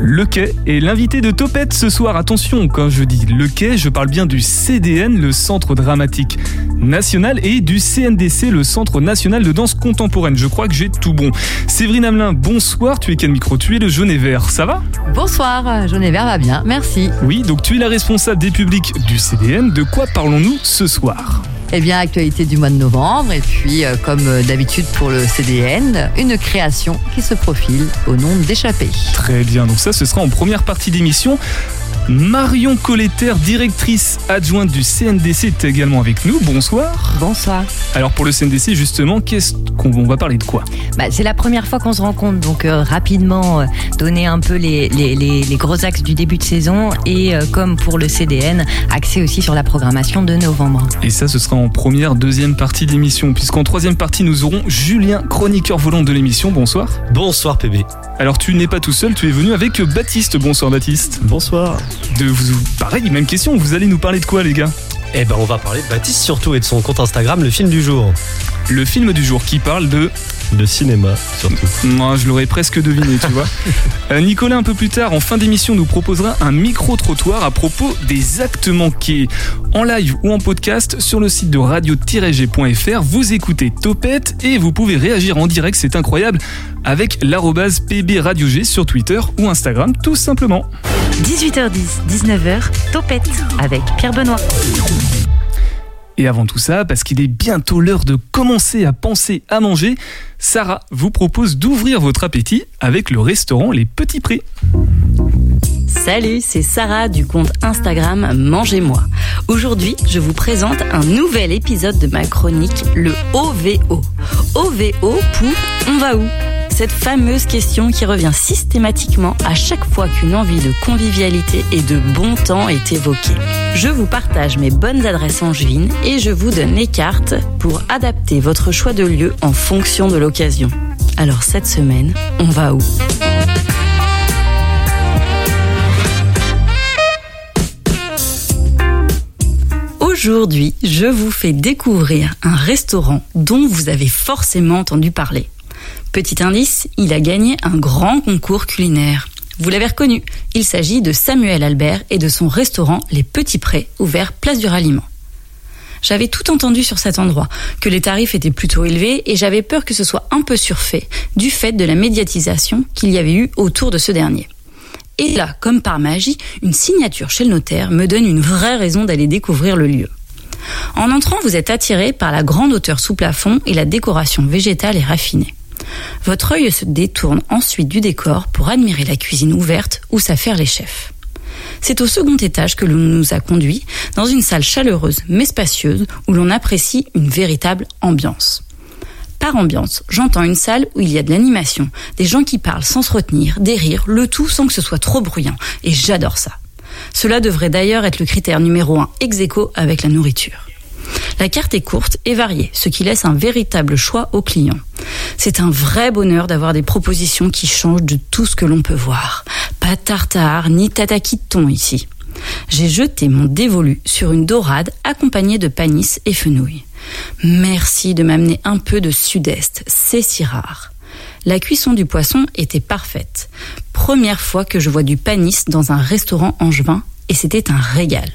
Le Quai est l'invité de Topette ce soir. Attention, quand je dis Le Quai, je parle bien du CDN, le Centre Dramatique National, et du CNDC, le Centre National de Danse Contemporaine. Je crois que j'ai tout bon. Séverine Hamelin, bonsoir. Tu es quel micro? Tu es le jaune et vert. Ça va? Bonsoir, jaune et vert va bien, merci. Oui, donc tu es la responsable des publics du CDN. De quoi parlons-nous ce soir? Eh bien, actualité du mois de novembre, et puis, euh, comme euh, d'habitude pour le CDN, une création qui se profile au nom d'Échappée. Très bien, donc ça, ce sera en première partie d'émission. Marion Colletter, directrice adjointe du CNDC, est également avec nous. Bonsoir. Bonsoir. Alors pour le CNDC, justement, qu'est-ce qu'on va parler de quoi? Bah, C'est la première fois qu'on se rencontre, donc euh, rapidement euh, donner un peu les, les, les, gros axes du début de saison et euh, comme pour le CDN, axer aussi sur la programmation de novembre. Et ça, ce sera en première, deuxième partie d'émission, puisqu'en troisième partie, nous aurons Julien, chroniqueur volant de l'émission. Bonsoir. Bonsoir PB. Alors tu n'es pas tout seul, tu es venu avec Baptiste. Bonsoir Baptiste. Bonsoir de vous. Pareil, même question, vous allez nous parler de quoi, les gars? Eh ben, on va parler de Baptiste surtout et de son compte Instagram, le film du jour. Le film du jour qui parle de. De cinéma, surtout. Moi, je l'aurais presque deviné, tu vois. Euh, Nicolas, un peu plus tard, en fin d'émission, nous proposera un micro-trottoir à propos des actes manqués. En live ou en podcast, sur le site de radio-g.fr, vous écoutez Topette et vous pouvez réagir en direct, c'est incroyable, avec l'arrobase PB Radio G sur Twitter ou Instagram, tout simplement. 18h10, 19h, Topette avec Pierre Benoît. Et avant tout ça, parce qu'il est bientôt l'heure de commencer à penser à manger, Sarah vous propose d'ouvrir votre appétit avec le restaurant Les Petits Prés. Salut, c'est Sarah du compte Instagram Mangez-moi. Aujourd'hui, je vous présente un nouvel épisode de ma chronique, le OVO. OVO pour On va où? Cette fameuse question qui revient systématiquement à chaque fois qu'une envie de convivialité et de bon temps est évoquée. Je vous partage mes bonnes adresses angevines et je vous donne les cartes pour adapter votre choix de lieu en fonction de l'occasion. Alors cette semaine, on va où? Aujourd'hui, je vous fais découvrir un restaurant dont vous avez forcément entendu parler. Petit indice, il a gagné un grand concours culinaire. Vous l'avez reconnu, il s'agit de Samuel Albert et de son restaurant Les Petits Prés, ouvert place du Ralliement. J'avais tout entendu sur cet endroit, que les tarifs étaient plutôt élevés et j'avais peur que ce soit un peu surfait du fait de la médiatisation qu'il y avait eu autour de ce dernier. Et là, comme par magie, une signature chez le notaire me donne une vraie raison d'aller découvrir le lieu. En entrant, vous êtes attiré par la grande hauteur sous plafond et la décoration végétale et raffinée. Votre œil se détourne ensuite du décor pour admirer la cuisine ouverte où s'affairent les chefs. C'est au second étage que l'on nous a conduits, dans une salle chaleureuse mais spacieuse où l'on apprécie une véritable ambiance. Par ambiance, j'entends une salle où il y a de l'animation, des gens qui parlent sans se retenir, des rires, le tout sans que ce soit trop bruyant, et j'adore ça. Cela devrait d'ailleurs être le critère numéro un ex avec la nourriture. La carte est courte et variée, ce qui laisse un véritable choix aux clients. C'est un vrai bonheur d'avoir des propositions qui changent de tout ce que l'on peut voir. Pas tartare ni tataki ici. J'ai jeté mon dévolu sur une dorade accompagnée de panis et fenouil. Merci de m'amener un peu de sud-est, c'est si rare. La cuisson du poisson était parfaite. Première fois que je vois du panis dans un restaurant angevin et c'était un régal.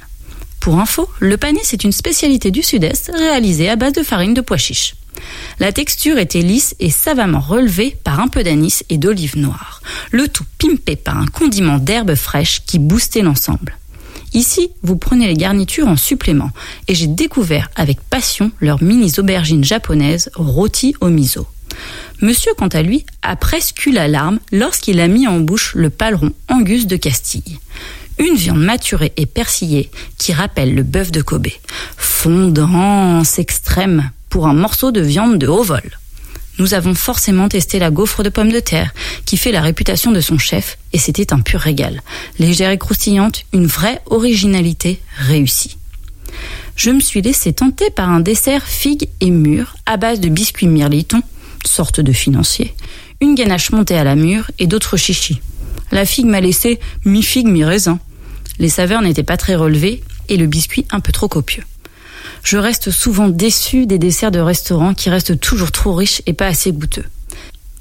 Pour info, le panis est une spécialité du sud-est réalisée à base de farine de pois chiches. La texture était lisse et savamment relevée par un peu d'anis et d'olive noire, le tout pimpé par un condiment d'herbes fraîches qui boostait l'ensemble. Ici, vous prenez les garnitures en supplément et j'ai découvert avec passion leurs mini aubergines japonaises rôties au miso. Monsieur, quant à lui, a presque eu la larme lorsqu'il a mis en bouche le paleron Angus de Castille une viande maturée et persillée qui rappelle le bœuf de Kobe. Fondance extrême pour un morceau de viande de haut vol. Nous avons forcément testé la gaufre de pommes de terre, qui fait la réputation de son chef, et c'était un pur régal. Légère et croustillante, une vraie originalité réussie. Je me suis laissé tenter par un dessert figue et mûre à base de biscuits mirliton, sorte de financier, une ganache montée à la mûre et d'autres chichis. La figue m'a laissé mi-figue, mi-raisin. Les saveurs n'étaient pas très relevées et le biscuit un peu trop copieux. Je reste souvent déçue des desserts de restaurants qui restent toujours trop riches et pas assez goûteux.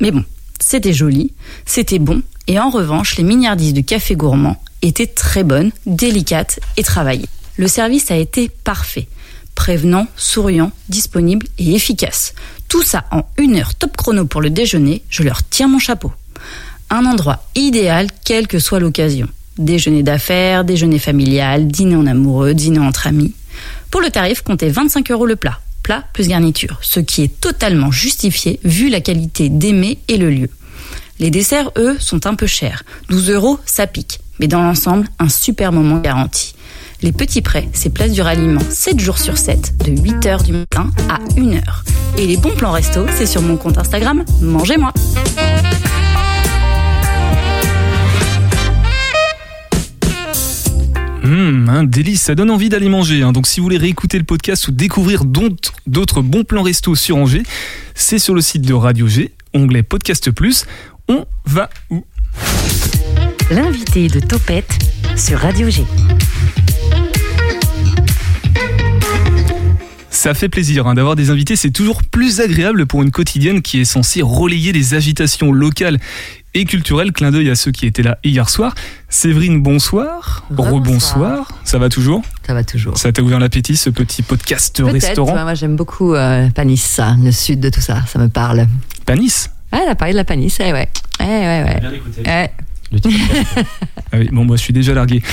Mais bon, c'était joli, c'était bon, et en revanche, les mignardises du café gourmand étaient très bonnes, délicates et travaillées. Le service a été parfait. Prévenant, souriant, disponible et efficace. Tout ça en une heure top chrono pour le déjeuner, je leur tiens mon chapeau. Un endroit idéal, quelle que soit l'occasion. Déjeuner d'affaires, déjeuner familial, dîner en amoureux, dîner entre amis. Pour le tarif, comptez 25 euros le plat, plat plus garniture, ce qui est totalement justifié vu la qualité des mets et le lieu. Les desserts, eux, sont un peu chers. 12 euros, ça pique. Mais dans l'ensemble, un super moment garanti. Les petits prêts, c'est place du ralliement 7 jours sur 7, de 8h du matin à 1h. Et les bons plans resto, c'est sur mon compte Instagram, mangez-moi. Hum, un délice, ça donne envie d'aller manger. hein. Donc si vous voulez réécouter le podcast ou découvrir d'autres d'autres bons plans resto sur Angers, c'est sur le site de Radio G, onglet Podcast Plus. On va où? L'invité de Topette sur Radio G. Ça fait plaisir hein, d'avoir des invités, c'est toujours plus agréable pour une quotidienne qui est censée relayer les agitations locales et culturelles. Clin d'œil à ceux qui étaient là hier soir. Séverine, bonsoir. Rebonsoir. Ça va toujours? Ça va toujours. Ça t'a ouvert l'appétit ce petit podcast restaurant? ouais, moi j'aime beaucoup euh, Panis, ça, le sud de tout ça, ça me parle. Panis? Ouais, elle a parlé de la Panis, eh ouais. Eh ouais, ouais. Eh, Le petit podcast. Ah oui, bon, moi je suis déjà largué.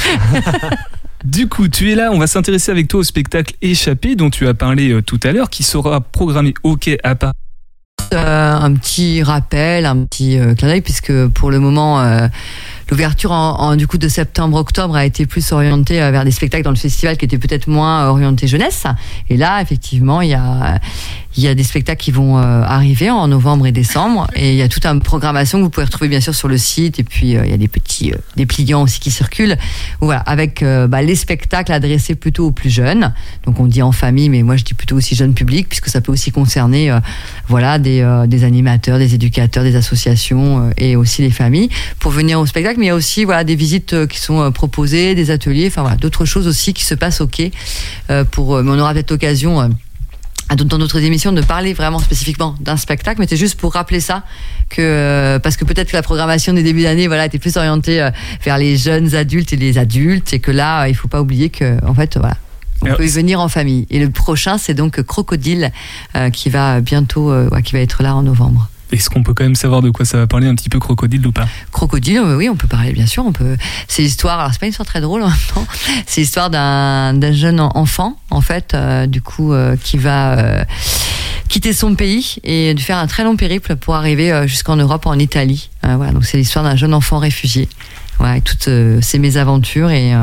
Du coup, tu es là, on va s'intéresser avec toi au spectacle Échappé dont tu as parlé euh, tout à l'heure, qui sera programmé au quai à Paris. Euh, un petit rappel, un petit euh, clin d'œil, puisque pour le moment, euh, l'ouverture en, du coup de septembre-octobre a été plus orientée euh, vers des spectacles dans le festival qui étaient peut-être moins orientés jeunesse. Et là, effectivement, il y a, il y a des spectacles qui vont euh, arriver en novembre et décembre. Et il y a toute une programmation que vous pouvez retrouver bien sûr sur le site. Et puis, euh, il y a des petits euh, dépliants aussi qui circulent. Voilà, avec euh, bah, les spectacles adressés plutôt aux plus jeunes. Donc on dit en famille, mais moi je dis plutôt aussi jeune public, puisque ça peut aussi concerner euh, voilà, des, euh, des animateurs, des éducateurs, des associations euh, et aussi les familles pour venir au spectacle. Mais il y a aussi voilà, des visites euh, qui sont euh, proposées, des ateliers, enfin voilà, d'autres choses aussi qui se passent au quai. euh, pour, euh, mais on aura peut-être l'occasion. dans d'autres émissions de parler vraiment spécifiquement d'un spectacle, mais c'est juste pour rappeler ça que parce que peut-être que la programmation des débuts d'année voilà était plus orientée vers les jeunes adultes et les adultes et que là il faut pas oublier que en fait voilà on peut y venir en famille et le prochain c'est donc Crocodile euh, qui va bientôt euh, qui va être là en novembre. Est-ce qu'on peut quand même savoir de quoi ça va parler un petit peu crocodile ou pas? Crocodile, oui, on peut parler, bien sûr. On peut. C'est l'histoire. Alors, c'est pas une histoire très drôle. C'est l'histoire d'un jeune en- enfant, en fait, euh, du coup, euh, qui va euh, quitter son pays et de faire un très long périple pour arriver jusqu'en Europe, en Italie. Voilà. Donc, c'est l'histoire d'un jeune enfant réfugié. Toutes ses mésaventures et.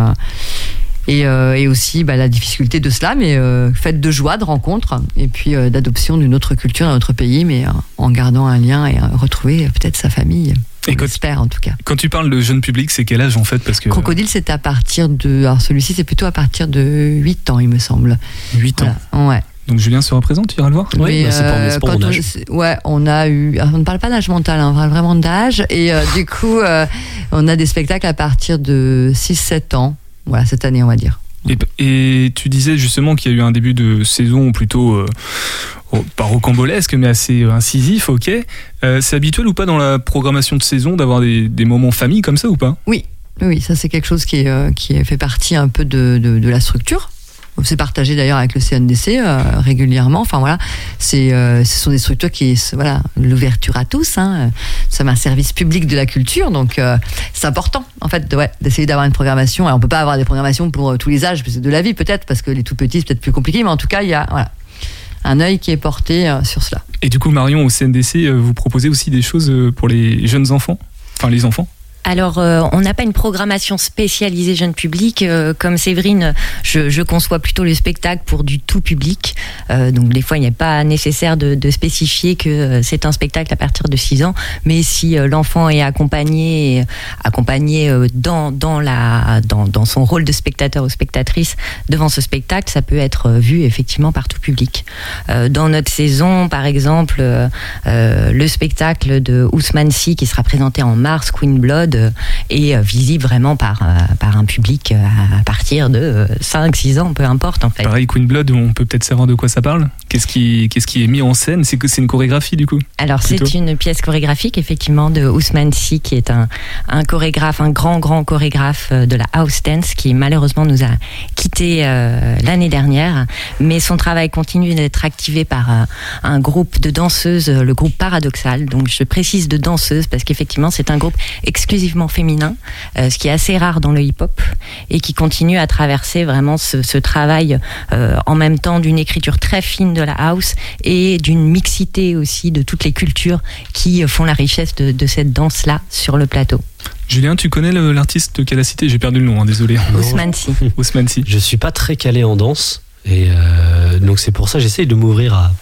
Et, euh, et aussi bah, la difficulté de cela, mais euh, faite de joie, de rencontres, et puis euh, d'adoption d'une autre culture, d'un autre pays, mais euh, en gardant un lien et euh, retrouver euh, peut-être sa famille. Et On quand- l'espère en tout cas. Quand tu parles de jeune public, c'est quel âge en fait? Parce que Crocodile, c'est à partir de. Alors celui-ci, c'est plutôt à partir de 8 ans, il me semble. 8 ans. Voilà. Ouais. Donc Julien sera présent, tu iras le voir? Oui, bah, c'est euh, mon on- âge. ouais, on a eu. alors, On ne parle pas d'âge mental, hein, on parle vraiment d'âge. Et euh, du coup, euh, on a des spectacles à partir de 6-7 ans. Voilà, cette année, on va dire. et, et tu disais justement qu'il y a eu un début de saison plutôt, euh, pas rocambolesque, mais assez euh, incisif, ok. Euh, c'est habituel ou pas dans la programmation de saison d'avoir des, des moments famille comme ça ou pas? Oui, oui, ça c'est quelque chose qui, est, euh, qui fait partie un peu de, de, de la structure. C'est partagé d'ailleurs avec le CNDC euh, régulièrement. Enfin voilà, c'est, euh, ce sont des structures qui, voilà, l'ouverture à tous. Hein, c'est un service public de la culture, donc euh, c'est important en fait d'essayer d'avoir une programmation. Alors on peut pas avoir des programmations pour tous les âges de la vie peut-être parce que les tout petits c'est peut-être plus compliqué, mais en tout cas il y a un œil qui est porté sur cela. Et du coup, Marion, au CNDC, vous proposez aussi des choses pour les jeunes enfants? Enfin, les enfants? Alors, euh, on n'a pas une programmation spécialisée jeune public. euh, comme Séverine, je, conçois plutôt le spectacle pour du tout public. Euh, donc, des fois, il n'est pas nécessaire de, de spécifier que euh, c'est un spectacle à partir de 6 ans. Mais si l'enfant est accompagné, accompagné dans, dans, la, dans, dans son rôle de spectateur ou spectatrice devant ce spectacle, ça peut être vu effectivement par tout public. Dans notre saison, par exemple, le spectacle de Ousmane Sy qui sera présenté en mars, Queen Blood, euh, et visible vraiment par, par un public à partir de 5-6 ans, peu importe en fait. Pareil, Queen Blood, on peut peut-être savoir de quoi ça parle Qu'est-ce qui, qu'est-ce qui est mis en scène? C'est que c'est une chorégraphie du coup Alors c'est une pièce chorégraphique effectivement de Ousmane Si, qui est un, un chorégraphe, un grand grand chorégraphe de la house dance qui malheureusement nous a quitté l'année dernière, mais son travail continue d'être activé par un groupe de danseuses, le groupe Paradoxal. Donc je précise de danseuses parce qu'effectivement c'est un groupe exclusivement féminin, euh, ce qui est assez rare dans le hip-hop et qui continue à traverser vraiment ce, travail euh, en même temps d'une écriture très fine de la house et d'une mixité aussi de toutes les cultures qui font la richesse de, cette danse-là sur le plateau. Julien, tu connais l'artiste qu'elle a cité? J'ai perdu le nom, hein, désolé. Ousmane Si. Je suis pas très calé en danse. Et euh, donc c'est pour ça que j'essaye de m'ouvrir à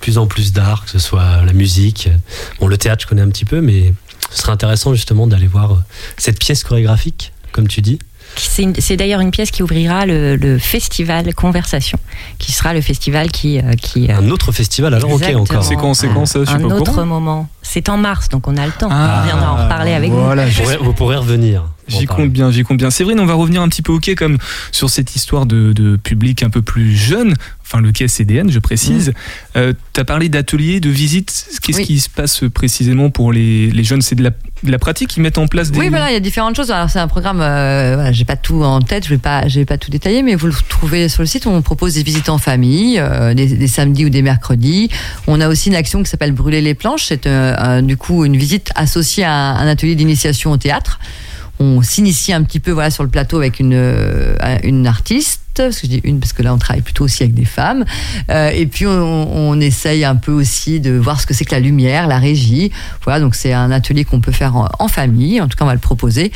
plus en plus d'art, que ce soit la musique. Bon, le théâtre, je connais un petit peu, mais ce serait intéressant justement d'aller voir euh, cette pièce chorégraphique, comme tu dis. C'est d'ailleurs une pièce qui ouvrira le, festival Conversation, qui sera le festival qui... Euh, qui un autre festival alors ok encore. C'est quand, c'est quand ça Un autre moment. C'est en mars, donc on a le temps. Ah, on viendra en reparler avec vous. Vous pourrez revenir. J'y compte bien, j'y compte bien. Séverine, on va revenir un petit peu au quai comme sur cette histoire de, public un peu plus jeune, enfin le quai CDN, je précise. Mm. Euh, tu as parlé d'ateliers, de visites. Qu'est-ce qui se passe précisément pour les, jeunes? C'est de la, pratique Ils mettent en place des. Oui, voilà, il y a différentes choses. Alors, c'est un programme, euh, j'ai pas tout en tête, je vais pas, vais pas tout détailler, mais vous le trouvez sur le site. On propose des visites en famille, euh, des, samedis ou des mercredis. On a aussi une action qui s'appelle Brûler les planches. C'est du coup une visite associée à un atelier d'initiation au théâtre on s'initie un petit peu voilà sur le plateau avec une euh, une artiste parce que je dis une parce que là on travaille plutôt aussi avec des femmes. Euh, et puis on, essaye un peu aussi de voir ce que c'est que la lumière la régie. Voilà donc c'est un atelier qu'on peut faire en, famille. En tout cas on va le proposer.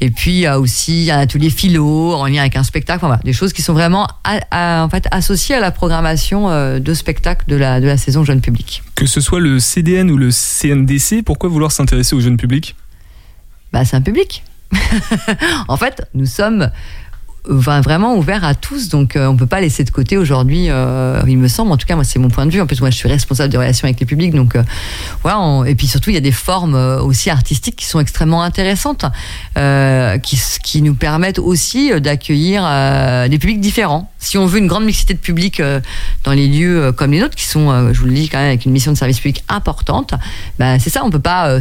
Et puis il y a aussi un atelier philo en lien avec un spectacle. Voilà, des choses qui sont vraiment en fait associées à la programmation euh, de spectacle de la de la saison jeune public. Que ce soit le CDN ou le CNDC pourquoi vouloir s'intéresser au jeune public? Bah, c'est un public en fait, nous sommes vraiment ouvert à tous, donc euh, on peut pas laisser de côté aujourd'hui, euh, il me semble, en tout cas moi c'est mon point de vue, en plus moi je suis responsable des relations avec les publics, donc euh, voilà, et puis surtout il y a des formes aussi artistiques qui sont extrêmement intéressantes, qui, nous permettent aussi d'accueillir des publics différents. Si on veut une grande mixité de publics dans les lieux comme les nôtres, qui sont, je vous le dis quand même, avec une mission de service public importante, ben, c'est ça, on peut pas,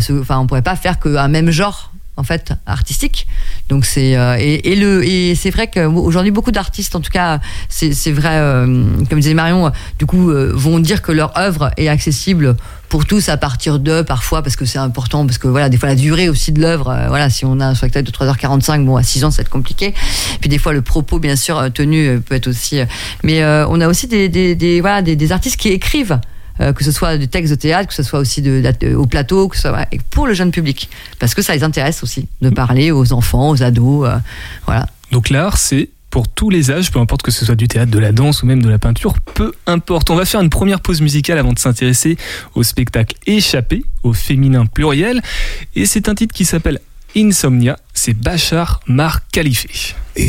pourrait pas faire qu'un même genre en fait artistique. Donc c'est euh, et, le et c'est vrai qu'aujourd'hui beaucoup d'artistes, en tout cas c'est vrai, euh, comme disait Marion, du coup euh, vont dire que leur œuvre est accessible pour tous à partir de parfois parce que c'est important parce que voilà des fois la durée aussi de l'œuvre voilà si on a un spectacle de 3h45 bon à 6 ans ça va être compliqué puis des fois le propos bien sûr tenu peut être aussi mais on a aussi des, voilà des artistes qui écrivent euh, que ce soit des textes de théâtre, que ce soit aussi de, au plateau, que ce soit pour le jeune public, parce que ça les intéresse aussi de parler aux enfants, aux ados, euh, voilà. Donc l'art, c'est pour tous les âges, peu importe que ce soit du théâtre, de la danse ou même de la peinture, peu importe. On va faire une première pause musicale avant de s'intéresser au spectacle Échappé, au féminin pluriel. Et c'est un titre qui s'appelle Insomnia, c'est Bachar Mar Khalife. À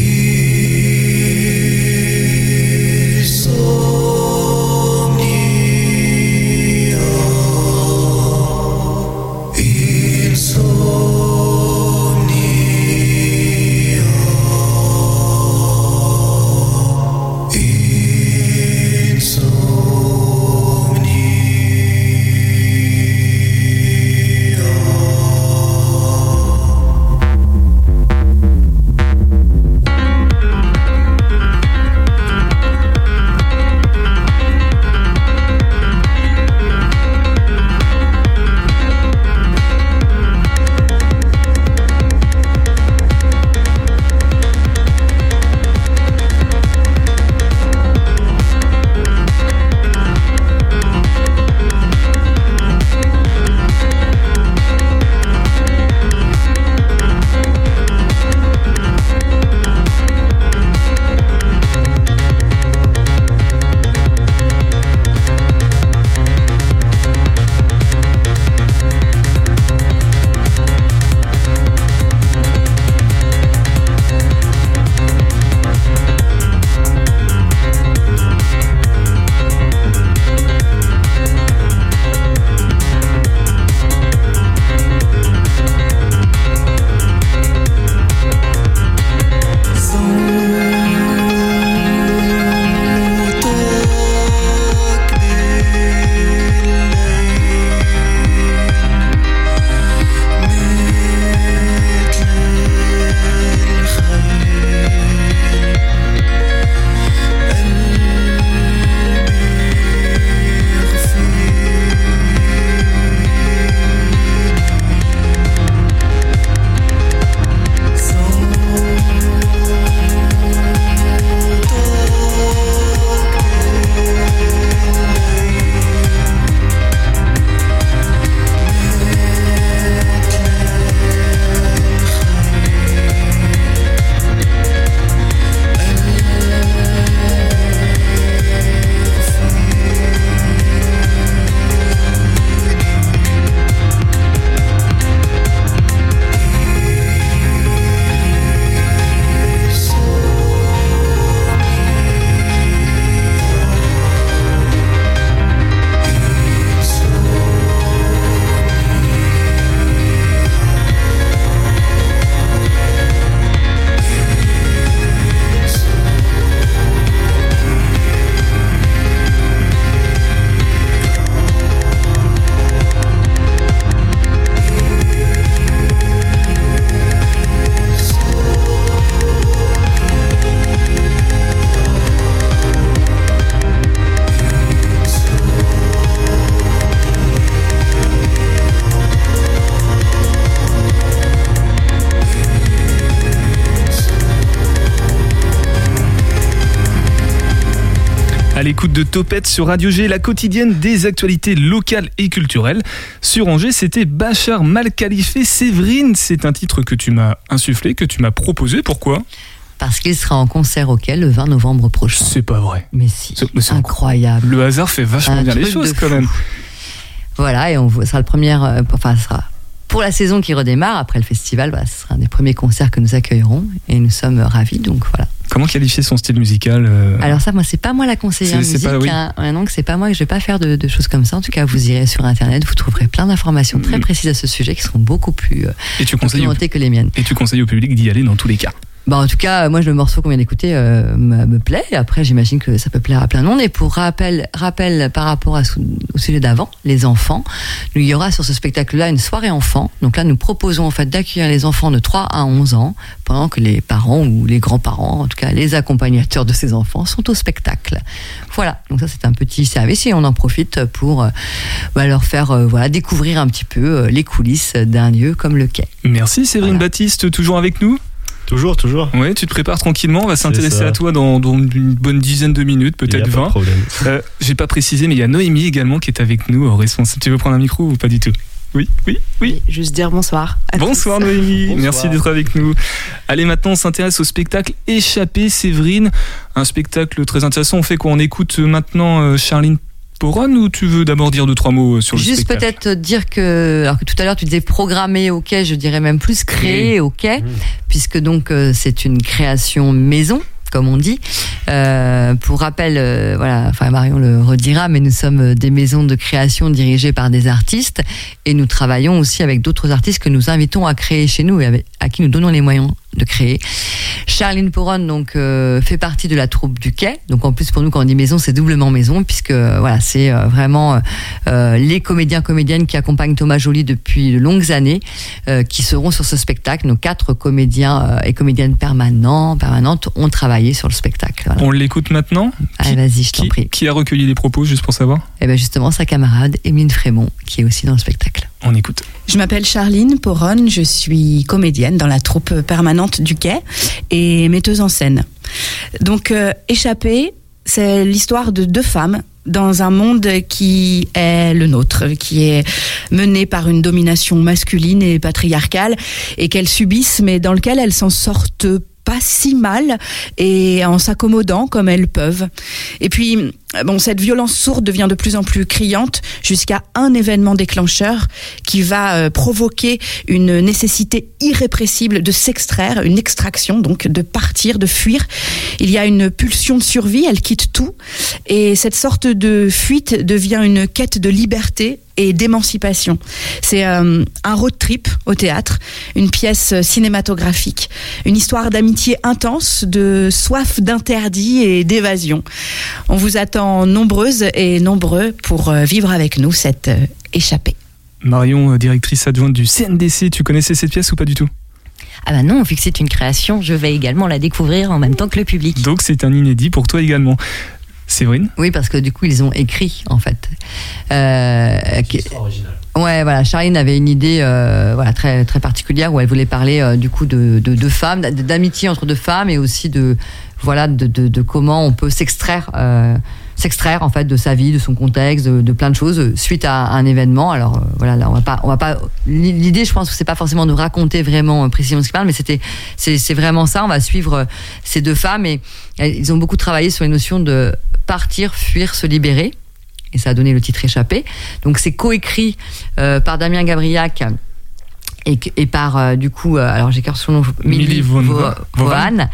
l'écoute de Topette sur Radio G, la quotidienne des actualités locales et culturelles. Sur Angers, c'était Bachar Malkalifé Séverine. C'est un titre que tu m'as insufflé, que tu m'as proposé. Pourquoi? Parce qu'il sera en concert au Quai le 20 novembre prochain. C'est pas vrai. Mais si, C'est- incroyable. Le hasard fait vachement Un bien les choses quand même. Voilà, et on sera le premier, euh, enfin, ce sera pour la saison qui redémarre après le festival. Bah, ce sera un des premiers concerts que nous accueillerons et nous sommes ravis. Donc voilà. Comment qualifier son style musical euh, Alors ça, moi, c'est pas moi la conseillère musique. pas- oui. hein. Ouais, donc c'est pas moi que je vais pas faire de, de choses comme ça. En tout cas, vous irez sur internet, vous trouverez plein d'informations très Mm. précises à ce sujet qui seront beaucoup plus euh, Et tu conseilles au, documentées que les miennes. et tu conseilles au public d'y aller dans tous les cas. Bah, en tout cas, moi, le morceau qu'on vient d'écouter euh, me, plaît. Après, j'imagine que ça peut plaire à plein de monde. Et pour rappel, rappel par rapport à, au sujet d'avant, les enfants, il y aura sur ce spectacle-là une soirée enfant. Donc là, nous proposons en fait d'accueillir les enfants de 3 à 11 ans pendant que les parents ou les grands-parents, en tout cas les accompagnateurs de ces enfants, sont au spectacle. Voilà. Donc ça, c'est un petit service et on en profite pour euh, bah, leur faire euh, voilà découvrir un petit peu euh, les coulisses d'un lieu comme le quai. Merci Séverine Voilà. Baptiste, toujours avec nous Toujours, toujours. Ouais, tu te prépares tranquillement, on va s'intéresser à toi dans, dans une bonne dizaine de minutes, peut-être pas de 20. problème. Euh, J'ai pas précisé, mais il y a Noémie également qui est avec nous, responsable. Tu veux prendre un micro ou pas du tout? Oui, oui, oui. Juste dire bonsoir. à Bonsoir tous. Noémie, Bonsoir. merci d'être avec nous. Allez, maintenant on s'intéresse au spectacle Échappé Séverine, un spectacle très intéressant. On fait quoi? On écoute maintenant euh, Charline Poron ou tu veux d'abord dire deux trois mots euh, sur le Juste spectacle peut-être dire que, alors que tout à l'heure tu disais programmer quai, je dirais même plus créer quai, Mmh. puisque donc euh, c'est une création maison comme on dit. Euh, pour rappel, euh, voilà, enfin Marion le redira, mais nous sommes des maisons de création dirigées par des artistes et nous travaillons aussi avec d'autres artistes que nous invitons à créer chez nous et avec- à qui nous donnons les moyens de créer. Charline Poron donc euh, fait partie de la troupe du quai. Donc en plus pour nous quand on dit maison c'est doublement maison puisque euh, voilà c'est euh, vraiment euh, euh, les comédiens comédiennes qui accompagnent Thomas Joly depuis de longues années euh, qui seront sur ce spectacle. Nos quatre comédiens euh, et comédiennes permanents permanentes ont travaillé sur le spectacle. Voilà. On l'écoute maintenant Allez vas-y je t'en qui, prie. qui a recueilli les propos, juste pour savoir? Et ben justement sa camarade Émeline Frémont qui est aussi dans le spectacle. On écoute. Je m'appelle Charline Poron, je suis comédienne dans la troupe permanente du Quai et metteuse en scène. Donc, euh, Échappée, c'est l'histoire de deux femmes dans un monde qui est le nôtre, qui est mené par une domination masculine et patriarcale et qu'elles subissent, mais dans lequel elles s'en sortent pas si mal et en s'accommodant comme elles peuvent. Et puis, bon, cette violence sourde devient de plus en plus criante jusqu'à un événement déclencheur qui va euh, provoquer une nécessité irrépressible de s'extraire, une extraction, donc de partir, de fuir. Il y a une pulsion de survie, elle quitte tout et cette sorte de fuite devient une quête de liberté et d'émancipation. C'est euh, un road trip au théâtre, une pièce cinématographique, une histoire d'amitié intense, de soif d'interdit et d'évasion. On vous attend nombreuses et nombreux pour euh, vivre avec nous cette euh, échappée. Marion, euh, directrice adjointe du CNDC, tu connaissais cette pièce ou pas du tout? Ah bah non, vu que c'est une création, je vais également la découvrir en même temps que le public. Donc c'est un inédit pour toi également. Séverine? Oui parce que du coup ils ont écrit en fait. Euh, Ouais, voilà. Charline avait une idée, euh, voilà, très très particulière où elle voulait parler euh, du coup de de, de femmes, d'amitié entre deux femmes et aussi de voilà de, de, de comment on peut s'extraire euh, s'extraire en fait de sa vie, de son contexte, de, de plein de choses euh, suite à un événement. Alors euh, voilà, là on va pas on va pas l'idée je pense que c'est pas forcément de raconter vraiment euh, précisément ce qui parle mais c'était c'est c'est vraiment ça, on va suivre ces deux femmes et ils ont beaucoup travaillé sur les notions de partir, fuir, se libérer et ça a donné le titre échappé. Donc c'est coécrit euh, par Damien Gabriac et, et par euh, du coup euh, alors j'ai cœur son nom Milly. Vaughan.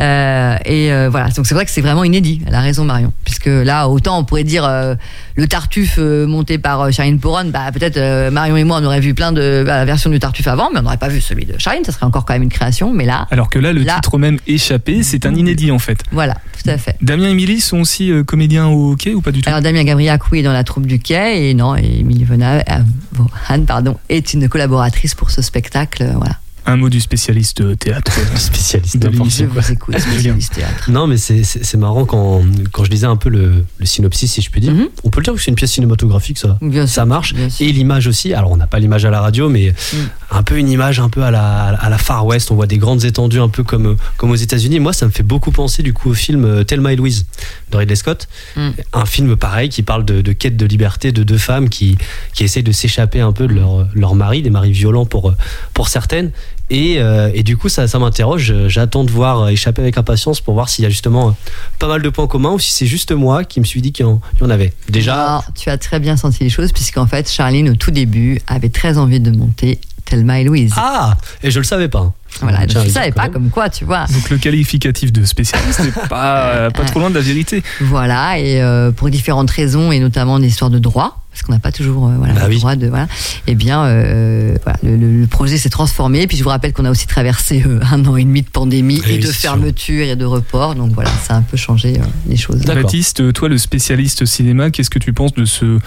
Euh, et euh, voilà donc c'est vrai que c'est vraiment inédit elle a raison Marion puisque là autant on pourrait dire euh, le Tartuffe euh, monté par euh, Charline Poron bah peut-être euh, Marion et moi on aurait vu plein de bah, la version du Tartuffe avant mais on n'aurait pas vu celui de Charline ça serait encore quand même une création mais là Alors que là, le Là. titre même échappé, c'est un inédit en fait. voilà tout à fait Damien et Émilie sont aussi comédiens au hockey ou pas du tout? Alors Damien Gabriac, oui, est dans la troupe du quai, et non, et Émilie Vona- euh, Vaughan, pardon, est une collaboratrice pour ce spectacle. Voilà. Un mot du spécialiste euh, théâtre. Spécialiste De l'émission. quoi. vous écoute, spécialiste théâtre. Non, mais c'est- marrant quand, quand je lisais un peu le, le synopsis, si je puis dire. Mhm. On peut le dire que c'est une pièce cinématographique, ça. Bien sûr, Ça marche. bien. Et l'image aussi. Alors, on n'a pas l'image à la radio, mais Mm. un peu une image un peu à la, à la Far West. On voit des grandes étendues un peu comme, comme aux États-Unis. Moi, ça me fait beaucoup penser du coup au film euh, Thelma et Louise de Ridley Scott. Mm. Un film pareil qui parle de, de quête de liberté de deux femmes qui, qui essayent de s'échapper un peu de leur, leur mari, des maris violents pour, pour certaines. Et, euh, et, du coup, ça, ça m'interroge. J'attends de voir échapper avec impatience pour voir s'il y a justement pas mal de points communs ou si c'est juste moi qui me suis dit qu'il y, en avait. Déjà. Alors, tu as très bien senti les choses, puisqu'en fait, Charline, au tout début, avait très envie de monter Thelma et Louise. Ah Et je le savais pas. Voilà, je ne savais pas comme quoi, tu vois. Donc le qualificatif de spécialiste n'est pas, pas trop loin de la vérité. Voilà, et euh, pour différentes raisons, et notamment des histoires de droit, parce qu'on n'a pas toujours euh, voilà, bah le oui. droit de. Voilà, eh bien, euh, voilà, le, le, projet s'est transformé. Puis je vous rappelle qu'on a aussi traversé euh, un an et demi de pandémie et, et de fermeture et de report. Donc voilà, ça a un peu changé euh, les choses. Baptiste, toi, le spécialiste cinéma, qu'est-ce que tu penses de ce,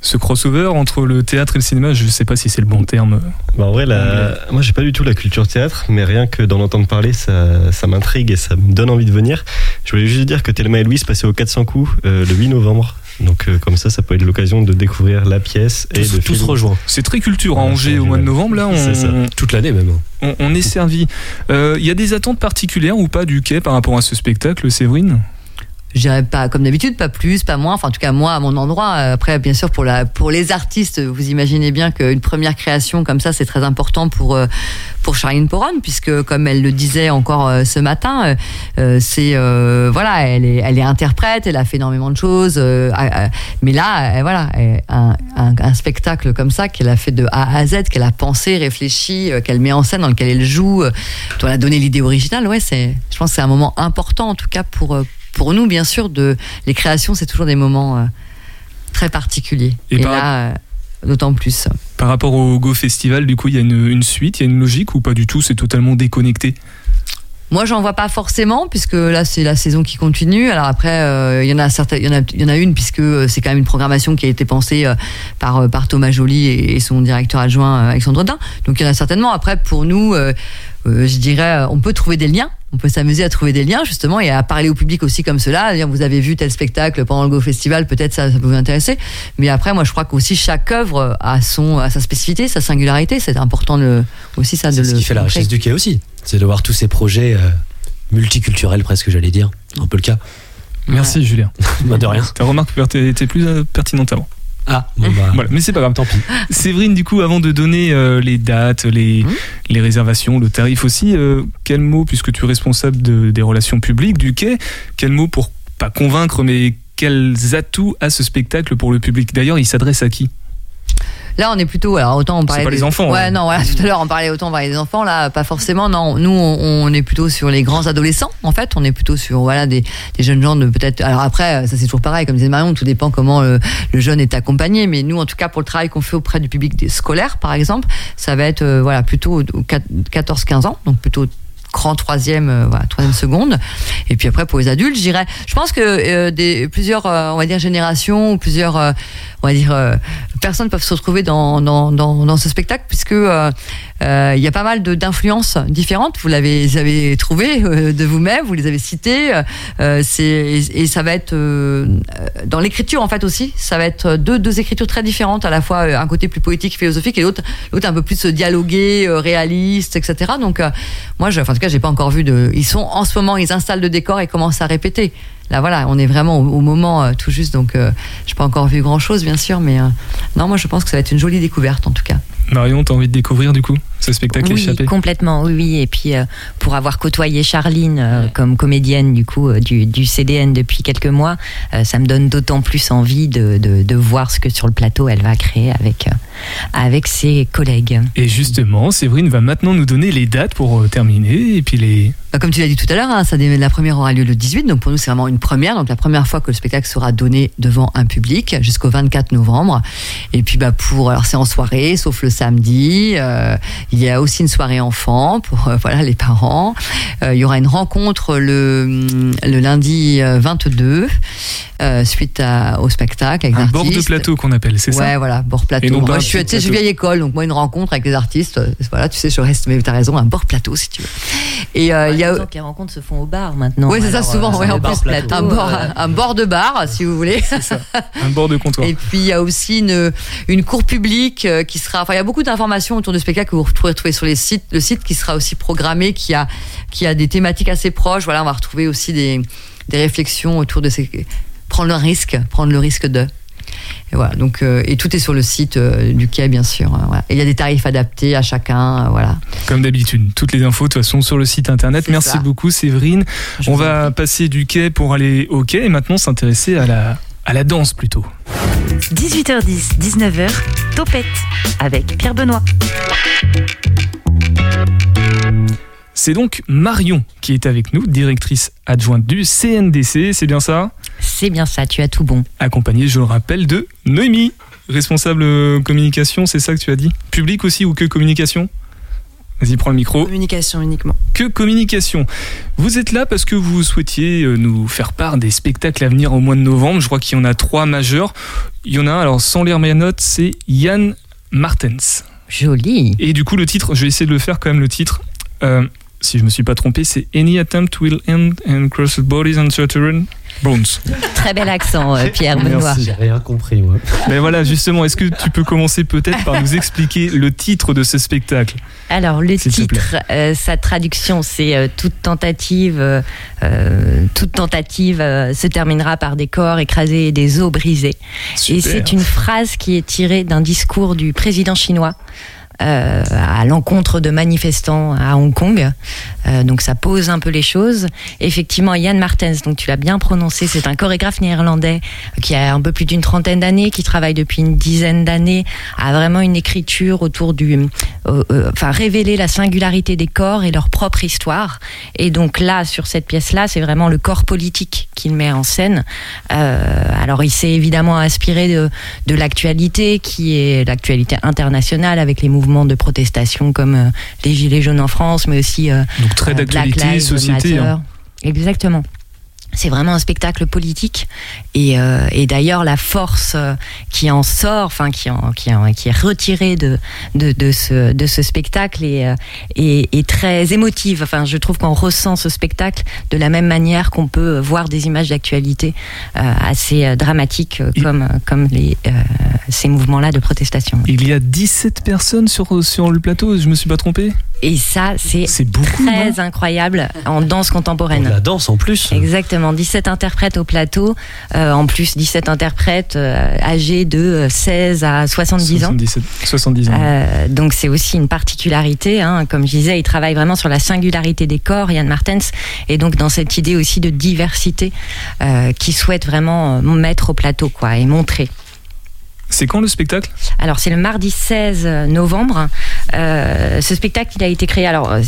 ce crossover entre le théâtre et le cinéma? Je ne sais pas si c'est le bon terme. Bah en vrai, la... moi, j'ai pas du tout la culture théâtre, mais rien que d'en entendre parler, ça, ça m'intrigue et ça me donne envie de venir. Je voulais juste dire que Thelma et Louise passaient au 400 coups euh, le 8 novembre. Donc euh, comme ça, ça peut être l'occasion de découvrir la pièce et tous, de tous rejoint. C'est très culture à Angers au mois de novembre là. On, ça. Toute l'année même. On, on est servi. Il euh, y a des attentes particulières ou pas du quai par rapport à ce spectacle, Séverine? Je dirais pas comme d'habitude, pas plus, pas moins. Enfin, en tout cas, moi, à mon endroit. Après, bien sûr, pour la, pour les artistes, vous imaginez bien qu'une première création comme ça, c'est très important pour euh, pour Charline Poron, puisque comme elle le disait encore euh, ce matin, euh, c'est voilà, elle est elle est interprète, elle a fait énormément de choses, mais là, voilà, un, un, un, spectacle comme ça qu'elle a fait de A à Z, qu'elle a pensé, réfléchi, qu'elle met en scène, dans lequel elle joue, dont elle a donné l'idée originale. Ouais, c'est, je pense, que c'est un moment important en tout cas pour pour nous, bien sûr, de, les créations, c'est toujours des moments euh, très particuliers. Et, Et là, euh, d'autant plus. Par rapport au Go Festival, du coup, il y a une, une suite, il y a une logique ou pas du tout C'est totalement déconnecté? Moi, j'en vois pas forcément, puisque là, c'est la saison qui continue. Alors après, euh, il y en a certaines, il y en a, il y en a une, puisque c'est quand même une programmation qui a été pensée euh, par, par Thomas Joly et, et son directeur adjoint Alexandre Dain. Donc il y en a certainement. Après, pour nous, euh, je dirais, on peut trouver des liens. On peut s'amuser à trouver des liens justement et à parler au public aussi comme cela. Dire vous avez vu tel spectacle pendant le Go Festival, peut-être ça, ça peut vous intéresser. Mais après, moi, je crois qu'aussi chaque œuvre a son, a sa spécificité, sa singularité. C'est important de, aussi ça de le. C'est ce qui fait la richesse du quai aussi. C'est de voir tous ces projets euh, multiculturels presque, j'allais dire, un peu le cas. Merci ouais. Julien. bah de rien. Ta remarque était plus pertinente avant. Ah, bon bah. voilà, mais c'est pas grave, tant pis. Séverine, du coup, avant de donner euh, les dates, les, mmh. les réservations, le tarif aussi, euh, quel mot, puisque tu es responsable de, des relations publiques du quai, quel mot pour pas convaincre, mais quels atouts a ce spectacle pour le public? D'ailleurs, il s'adresse à qui? Là, on est plutôt. Alors, autant on parlait. pas des... les enfants. Ouais, hein. non, voilà, tout à l'heure, on parlait autant on parlait des enfants. Là, pas forcément. Non, nous, on, on, est plutôt sur les grands adolescents. En fait, on est plutôt sur voilà des, des jeunes gens de peut-être. Alors après, ça c'est toujours pareil, comme disait Marion, tout dépend comment le, le, jeune est accompagné. Mais nous, en tout cas, pour le travail qu'on fait auprès du public des scolaires, par exemple, ça va être euh, voilà plutôt 14-15 ans, donc plutôt grand troisième, euh, voilà, troisième seconde. Et puis après pour les adultes, je je pense que euh, des plusieurs, euh, on va dire générations plusieurs, on va dire personnes peuvent se retrouver dans dans, ce spectacle puisque il y a pas mal d'influences différentes. Vous l'avez avez trouvé de vous-même, vous les avez citées. c'est et, ça va être dans l'écriture en fait aussi. Ça va être deux deux écritures très différentes, à la fois un côté plus poétique, philosophique et l'autre l'autre un peu plus dialogué, réaliste, etc. Donc moi, je, cas, j'ai pas encore vu de. Ils sont en ce moment, ils installent le décor et commencent à répéter. Là, voilà, on est vraiment au, moment euh, tout juste, donc euh, j'ai pas encore vu grand chose, bien sûr, mais euh, non, moi, je pense que ça va être une jolie découverte, en tout cas. Marion, t'as envie de découvrir du coup? Ce spectacle oui, échappé complètement, oui, oui. Et puis euh, pour avoir côtoyé Charline euh, comme comédienne du coup euh, du, du, CDN depuis quelques mois, ça me donne d'autant plus envie de, de, de, voir ce que sur le plateau elle va créer avec avec ses collègues. Et justement, Séverine va maintenant nous donner les dates pour terminer et puis les comme tu l'as dit tout à l'heure, hein, ça, la première aura lieu le 18, donc pour nous c'est vraiment une première, donc la première fois que le spectacle sera donné devant un public jusqu'au 24 novembre. Et puis bah pour, alors c'est en soirée, sauf le samedi. Euh, il y a aussi une soirée enfant pour euh, voilà les parents. Euh, il y aura une rencontre le le lundi 22 suite à, au spectacle avec un artistes. bord de plateau qu'on appelle, c'est ça Ouais, voilà, bord plateau. Et non moi, je suis, un tu sais, je suis plateau. vieille école, donc moi une rencontre avec les artistes, voilà, tu sais, je reste, mais t'as raison, un bord plateau si tu veux. Et euh, il y a les rencontres se font au bar maintenant. Oui, c'est ça, souvent, euh, ouais, en plus, plateau, un bord, euh, un bord de bar, si vous voulez. ça. Un bord de comptoir. Et puis il y a aussi une, une cour publique euh, qui sera. Enfin, il y a beaucoup d'informations autour du spectacle que vous pourrez trouver sur les sites, le site qui sera aussi programmé, qui a, qui a des thématiques assez proches. Voilà, on va retrouver aussi des, des réflexions autour de ces, prendre le risque, prendre le risque de. Et voilà, donc euh, et tout est sur le site euh, du quai bien sûr. hein, voilà. Et il y a des tarifs adaptés à chacun, euh, voilà. Comme d'habitude, toutes les infos de toute façon sur le site internet. Merci ça. beaucoup Séverine. Je On va passer du quai pour aller au quai et maintenant s'intéresser à la, à la danse plutôt. 18h10, 19h, Topette avec Pierre Benoît. C'est donc Marion qui est avec nous, directrice adjointe du CNDC, c'est bien ça? C'est bien ça, tu as tout bon. Accompagnée, je le rappelle, de Noémie, responsable euh, communication, c'est ça que tu as dit? Public aussi ou que communication? Vas-y, prends le micro. Communication uniquement. Que communication. Vous êtes là parce que vous souhaitiez euh, nous faire part des spectacles à venir au mois de novembre. Je crois qu'il y en a trois majeurs. Il y en a un, alors sans lire mes notes, c'est Yann Martens. Joli. Et du coup, le titre, je vais essayer de le faire quand même, le titre. Euh, si je me suis pas trompé, c'est Any attempt will end and crossed bodies and Très bel accent, euh, Pierre Benoît. J'ai rien compris, moi. Mais voilà, justement, est-ce que tu peux commencer peut-être par nous expliquer le titre de ce spectacle? Alors le titre, euh, sa traduction, c'est euh, toute tentative, toute tentative euh, se terminera par des corps écrasés et des os brisés. Et Super. c'est une phrase qui est tirée d'un discours du président chinois. Euh, à l'encontre de manifestants à Hong Kong. Euh, donc ça pose un peu les choses. Effectivement, Yann Martens, donc tu l'as bien prononcé, c'est un chorégraphe néerlandais qui a un peu plus d'une trentaine d'années, qui travaille depuis une dizaine d'années, a vraiment une écriture autour du, euh, enfin révéler la singularité des corps et leur propre histoire. Et donc là, sur cette pièce-là, c'est vraiment le corps politique qu'il met en scène. Euh, alors il s'est évidemment inspiré de, de l'actualité, qui est l'actualité internationale avec les mouvements de protestation comme euh, les Gilets jaunes en France, mais aussi euh, Donc très euh, d'actualité, société. Hein. Exactement. C'est vraiment un spectacle politique et, euh, et d'ailleurs la force euh, qui en sort, enfin qui, en, qui, en- qui est retirée de, de, de ce, de ce spectacle est, euh, est, est très émotive. Enfin, je trouve qu'on ressent ce spectacle de la même manière qu'on peut voir des images d'actualité euh, assez dramatiques Il- comme, les, euh, ces mouvements-là de protestation. Il y a 17 personnes sur, sur le plateau, je me suis pas trompé? Et ça, c'est très incroyable en danse contemporaine. la danse en plus. Exactement, 17 interprètes au plateau, euh, en plus 17 interprètes euh, âgés de euh, 16 à 70 ans. 77, 70 ans. Euh, donc c'est aussi une particularité, hein. comme je disais, il travaille vraiment sur la singularité des corps, Yann Martens, et donc dans cette idée aussi de diversité euh, qu'il souhaite vraiment euh, mettre au plateau quoi, et montrer. C'est quand le spectacle? Alors c'est le mardi 16 novembre. Euh, ce spectacle il a été créé. Alors euh,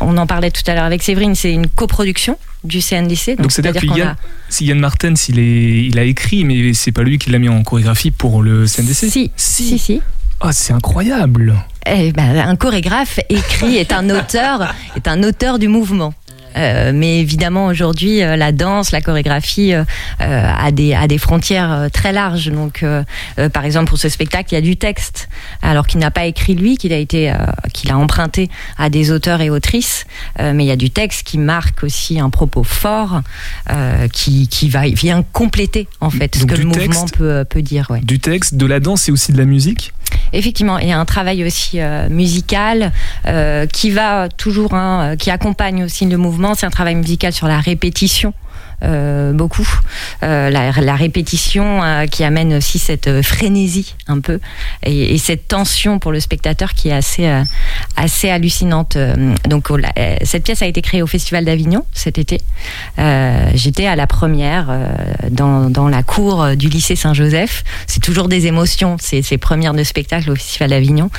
on en parlait tout à l'heure avec Séverine. C'est une coproduction du CNDC. Donc c'est-à-dire que Yann, a- si Yann Martens, il, est, il a écrit, mais c'est pas lui qui l'a mis en chorégraphie pour le CNDC Si, si, si. Ah, c'est incroyable Eh ben, un chorégraphe écrit est un auteur est un auteur du mouvement. Euh, mais évidemment aujourd'hui euh, la danse, la chorégraphie euh, a des a des frontières très larges. Donc par exemple pour ce spectacle il y a du texte alors qu'il n'a pas écrit lui, qu'il a été qu'il a emprunté à des auteurs et autrices. Mais il y a du texte qui marque aussi un propos fort qui qui va vient compléter en fait ce que le mouvement peut peut dire. Ouais. Du texte, de la danse et aussi de la musique? Effectivement, il y a un travail aussi euh, musical euh, qui va toujours, hein, euh, qui accompagne aussi le mouvement. C'est un travail musical sur la répétition. Euh, beaucoup Euh, la, répétition euh, qui amène aussi cette frénésie un peu et, et cette tension pour le spectateur qui est assez assez hallucinante donc cette pièce a été créée au Festival d'Avignon cet été j'étais à la première dans, dans la cour du lycée Saint-Joseph. C'est toujours des émotions, ces, premières de spectacle au Festival d'Avignon.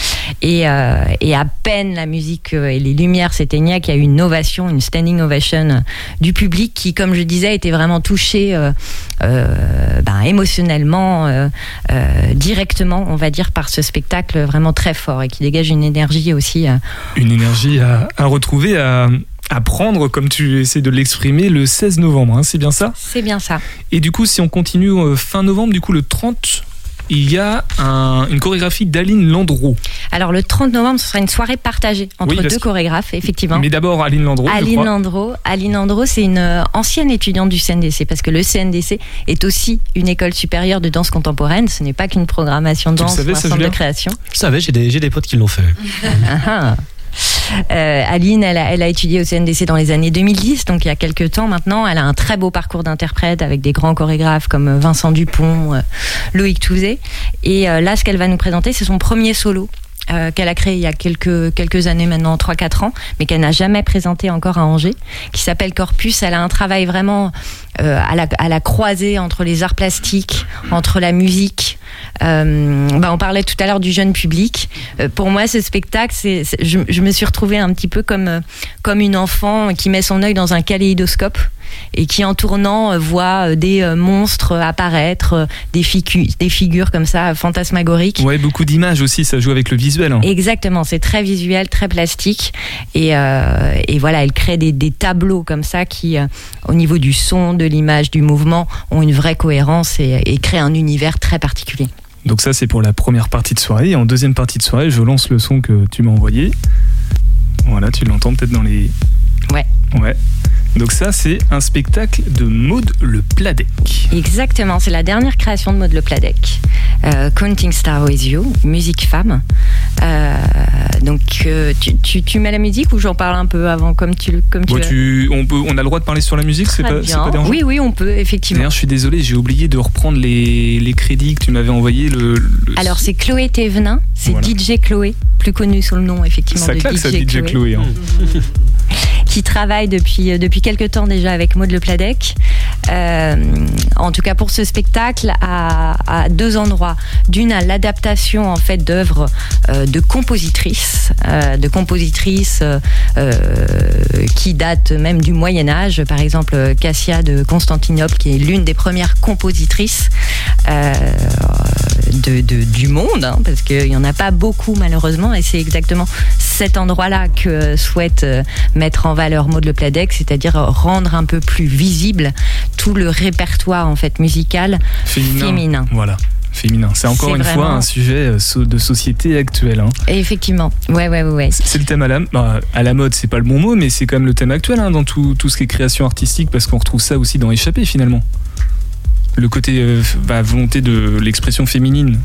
Et, et à peine la musique et les lumières s'éteignaient, qu'il y a eu une ovation, une standing ovation du public qui, comme je disais, était vraiment touché euh, euh, ben, émotionnellement, euh, directement, on va dire, par ce spectacle vraiment très fort et qui dégage une énergie aussi. Une énergie à, à retrouver, à, à prendre, comme tu essaies de l'exprimer, le 16 novembre, hein, c'est bien ça? C'est bien ça. Et du coup, si on continue fin novembre, du coup le 30 il y a un- une chorégraphie d'Aline Landreau. Alors le 30 novembre, ce sera une soirée partagée entre Oui, deux chorégraphes, effectivement. Mais d'abord Aline Landreau, je Aline. Landreau, Aline Landreau, c'est une euh, ancienne étudiante du CNDC parce que le CNDC est aussi une école supérieure de danse contemporaine. Ce n'est pas qu'une programmation de danse savais, ou un ça, centre de création. Vous savez, j'ai des, j'ai des potes qui l'ont fait. Euh, Aline, elle a, étudié au CNDC dans les années 2010, donc il y a quelques temps maintenant. Elle a un très beau parcours d'interprète avec des grands chorégraphes comme Vincent Dupont, euh, Loïc Touzé. Et euh, là, ce qu'elle va nous présenter, c'est son premier solo. Euh, qu'elle a créé il y a quelques, quelques années maintenant, 3-4 ans, mais qu'elle n'a jamais présenté encore à Angers, qui s'appelle Corpus. Elle a un travail vraiment euh, à, la, à la croisée entre les arts plastiques, entre la musique. Euh, bah, on parlait tout à l'heure du jeune public. Pour moi, ce spectacle, je, me suis retrouvée un petit peu comme, comme une enfant qui met son œil dans un kaléidoscope et qui, en tournant, euh, voit euh, des euh, monstres apparaître, des, figu- des figures comme ça, fantasmagoriques. Ouais, beaucoup d'images aussi, ça joue avec le visuel. hein. Exactement, c'est très visuel, très plastique. Et, euh, et voilà, elle crée des, des tableaux comme ça qui, euh, au niveau du son, de l'image, du mouvement, ont une vraie cohérence et, et créent un univers très particulier. Donc ça c'est pour la première partie de soirée. Et en deuxième partie de soirée, je lance le son que tu m'as envoyé. Voilà, tu l'entends peut-être dans les... Ouais. Ouais. Donc ça c'est un spectacle de Maud Le Pladec. Exactement, c'est la dernière création de Maud Le Pladec. Euh, Counting Star With You, musique femme. Euh, donc, euh, tu, tu, tu mets la musique ou j'en parle un peu avant, comme tu, comme tu Bon, veux tu, on, peut, on a le droit de parler sur la musique, c'est pas, pas dérangeant Oui, oui, on peut, effectivement. D'ailleurs, je suis désolé, j'ai oublié de reprendre les, les crédits que tu m'avais envoyés. Le, le- Alors, c'est Chloé Thévenin, c'est Voilà. DJ Chloé, plus connu sous le nom, effectivement, ça de claque, DJ, ça, DJ Chloé. Chloé. hein. qui travaille depuis, euh, depuis quelques temps déjà avec Maud Le Pladec. Euh, en tout cas pour ce spectacle à, deux endroits. D'une à l'adaptation en fait d'œuvres euh, de compositrices, de compositrices qui datent même du Moyen Âge. Par exemple Cassia de Constantinople qui est l'une des premières compositrices du monde, hein, parce qu'il n'y en a pas beaucoup malheureusement, et c'est exactement cet endroit-là que souhaite euh, mettre en valeur Maud Le Pladec, c'est-à-dire rendre un peu plus visible tout le répertoire en fait musical Féminin. féminin. Voilà, féminin. C'est encore une fois un sujet euh, de société actuelle. hein. Et effectivement, ouais, ouais, ouais. C'est le thème à la, bah, à la mode, c'est pas le bon mot, mais c'est quand même le thème actuel hein, dans tout, tout ce qui est création artistique, parce qu'on retrouve ça aussi dans Échappée finalement. Le côté euh, bah, volonté de l'expression féminine.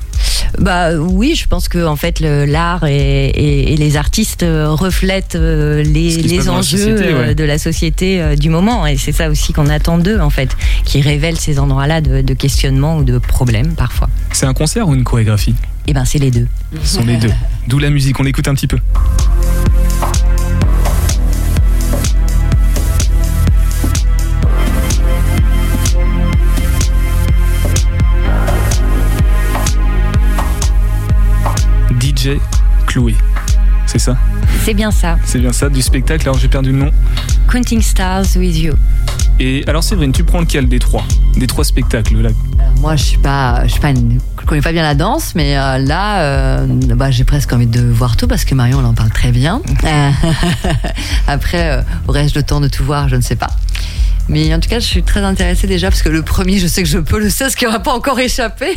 Bah oui, je pense que en fait le- l'art et, et- et les artistes euh, reflètent euh, les, les la enjeux société, euh, ouais. de la société euh, du moment, et c'est ça aussi qu'on attend d'eux en fait, qui révèlent ces endroits-là de, de questionnement ou de problèmes parfois. C'est un concert ou une chorégraphie? Et ben c'est les deux. Ce sont les deux. D'où la musique, on l'écoute un petit peu. DJ Chloé. C'est ça C'est bien ça. C'est bien ça, du spectacle. Alors j'ai perdu le nom. Counting Stars with You. Et alors Séverine, tu prends lequel des trois? Des trois spectacles là? Moi, je suis pas, je suis pas, une- je connais pas bien la danse, mais euh, là, euh, bah, j'ai presque envie de voir tout parce que Marion, elle en parle très bien. Après, euh, aurais-je le temps de tout voir? Je ne sais pas. Mais en tout cas, je suis très intéressée déjà parce que le premier, je sais que je peux le 16 qui n'aura pas encore échappé.